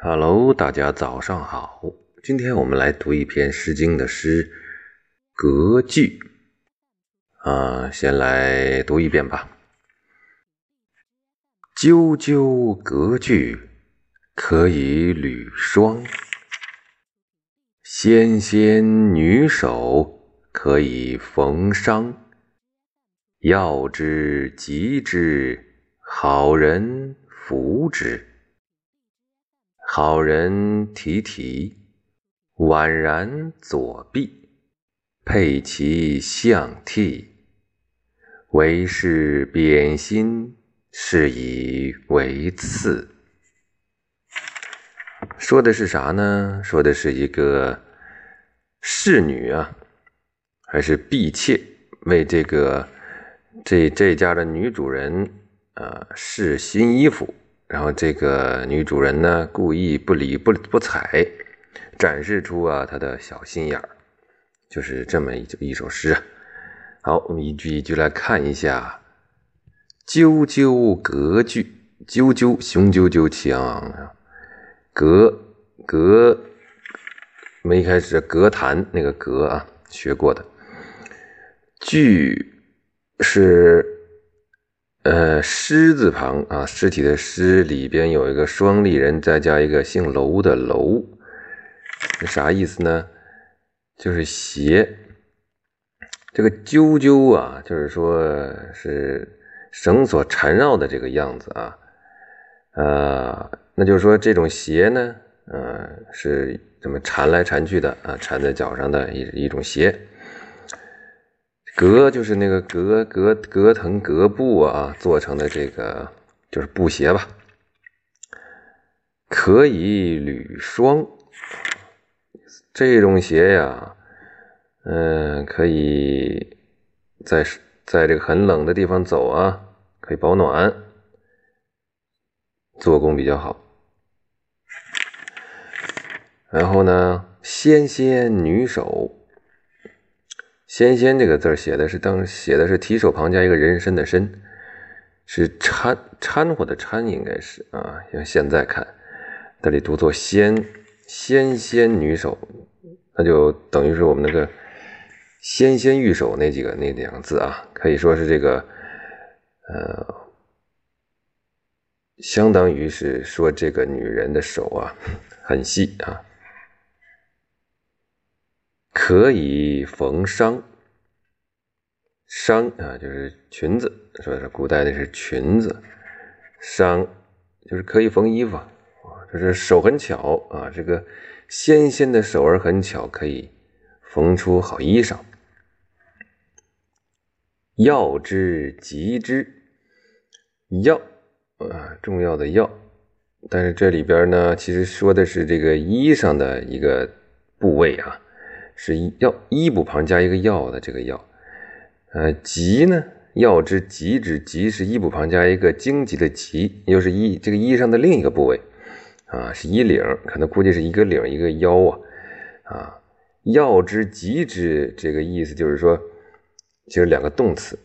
Hello，大家早上好。今天我们来读一篇《诗经》的诗《隔句》啊，先来读一遍吧。啾啾隔句，可以履霜；纤纤女手，可以缝裳。要之急之，好人扶之。好人提提，宛然左臂，佩其象替。为是贬心，是以为次。说的是啥呢？说的是一个侍女啊，还是婢妾，为这个这这家的女主人啊试新衣服。然后这个女主人呢，故意不理不不睬，展示出啊她的小心眼儿，就是这么一一首诗啊。好，我们一句一句来看一下：啾啾隔句，啾啾雄赳赳气昂昂的，隔隔，我们一开始隔谈那个隔啊，学过的，句是。呃，尸字旁啊，尸体的尸里边有一个双立人，再加一个姓楼的楼，啥意思呢？就是鞋。这个啾啾啊，就是说是绳索缠绕的这个样子啊，呃，那就是说这种鞋呢，呃，是这么缠来缠去的啊，缠在脚上的一一种鞋。革就是那个革革革藤革布啊做成的这个就是布鞋吧，可以履霜。这种鞋呀，嗯，可以在在这个很冷的地方走啊，可以保暖，做工比较好。然后呢，纤纤女手。纤纤这个字写的是当写的是提手旁加一个人参的参，是掺掺和的掺，应该是啊。像现在看，这里读作纤纤纤女手，那就等于是我们那个纤纤玉手那几个那两个字啊，可以说是这个呃，相当于是说这个女人的手啊很细啊。可以缝裳，裳啊，就是裙子，说是古代的是裙子，裳就是可以缝衣服，就是手很巧啊，这个纤纤的手儿很巧，可以缝出好衣裳。要之急之，要啊，重要的要，但是这里边呢，其实说的是这个衣裳的一个部位啊。是要衣部旁加一个要的这个要，呃，急呢？要之急之急是衣部旁加一个荆棘的棘，又是衣这个衣上的另一个部位啊，是衣领，可能估计是一个领一个腰啊啊。要之急之这个意思就是说，就是两个动词，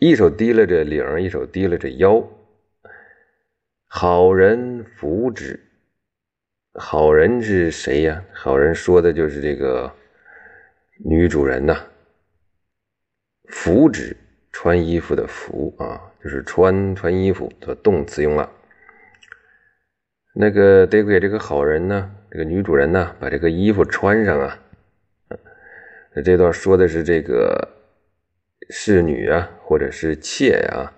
一手提了这领，一手提了这腰，好人扶之。好人是谁呀？好人说的就是这个女主人呐。服指，穿衣服的服啊，就是穿穿衣服的动词用了。那个得给这个好人呢，这个女主人呢，把这个衣服穿上啊。这段说的是这个侍女啊，或者是妾呀。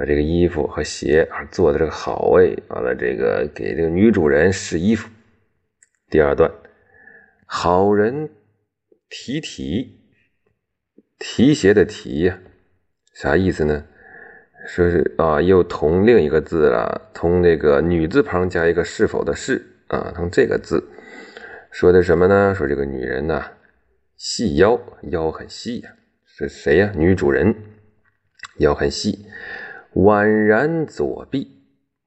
把这个衣服和鞋啊做的这个好位，完了这个给这个女主人试衣服。第二段，好人提提，提鞋的提呀，啥意思呢？说是啊，又同另一个字了，同那个女字旁加一个是否的是啊，同这个字说的什么呢？说这个女人呐，细腰，腰很细呀。是谁呀？女主人，腰很细。宛然左臂，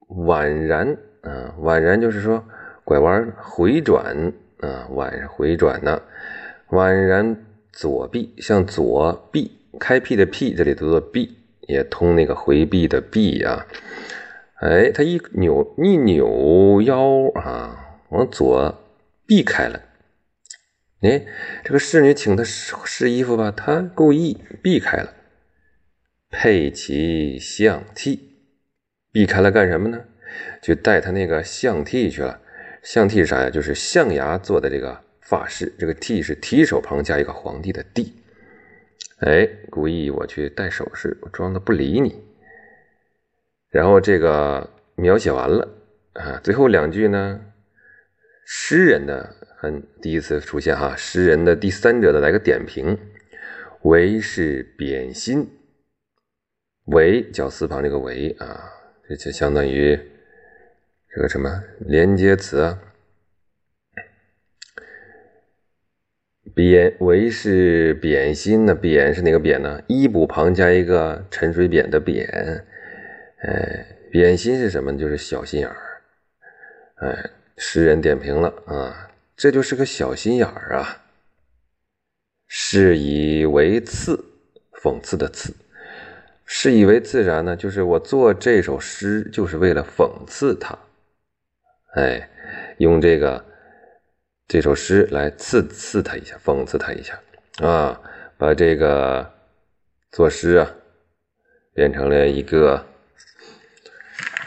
宛然啊，宛然就是说拐弯回转啊，宛回转呢，宛然左臂，向左臂开辟的辟，这里读作避，也通那个回避的避啊，哎，他一扭一扭腰啊，往左避开了。哎，这个侍女请他试试衣服吧，他故意避开了。佩其象替，避开了干什么呢？就带他那个象替去了。象替是啥呀？就是象牙做的这个发饰。这个替是提手旁加一个皇帝的帝。哎，故意我去戴首饰，我装的不理你。然后这个描写完了啊，最后两句呢，诗人的很第一次出现哈，诗人的第三者的来个点评，为是贬心，为叫四旁这个为啊，这就相当于这个什么连接词啊，贬为是贬心呢，贬是哪个贬呢？一补旁加一个陈水扁的扁。哎，扁心是什么？就是小心眼儿。哎，诗人点评了啊，这就是个小心眼儿啊。是以为次，讽刺的刺。是以为自然呢，就是我做这首诗就是为了讽刺他。哎，用这个这首诗来刺刺他一下，讽刺他一下啊，把这个作诗啊变成了一个。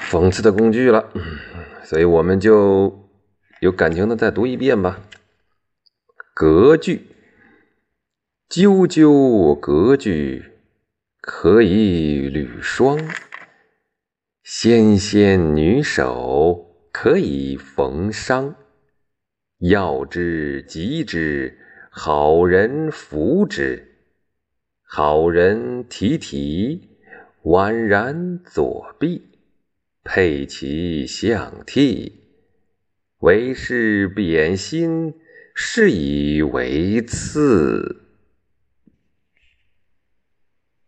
讽刺的工具了，所以我们就有感情的再读一遍吧。隔句，啾啾隔句，可以履霜；纤纤女手，可以缝裳。要之急之，好人扶之。好人提提，宛然左臂。佩其象替，为是贬心，是以为次。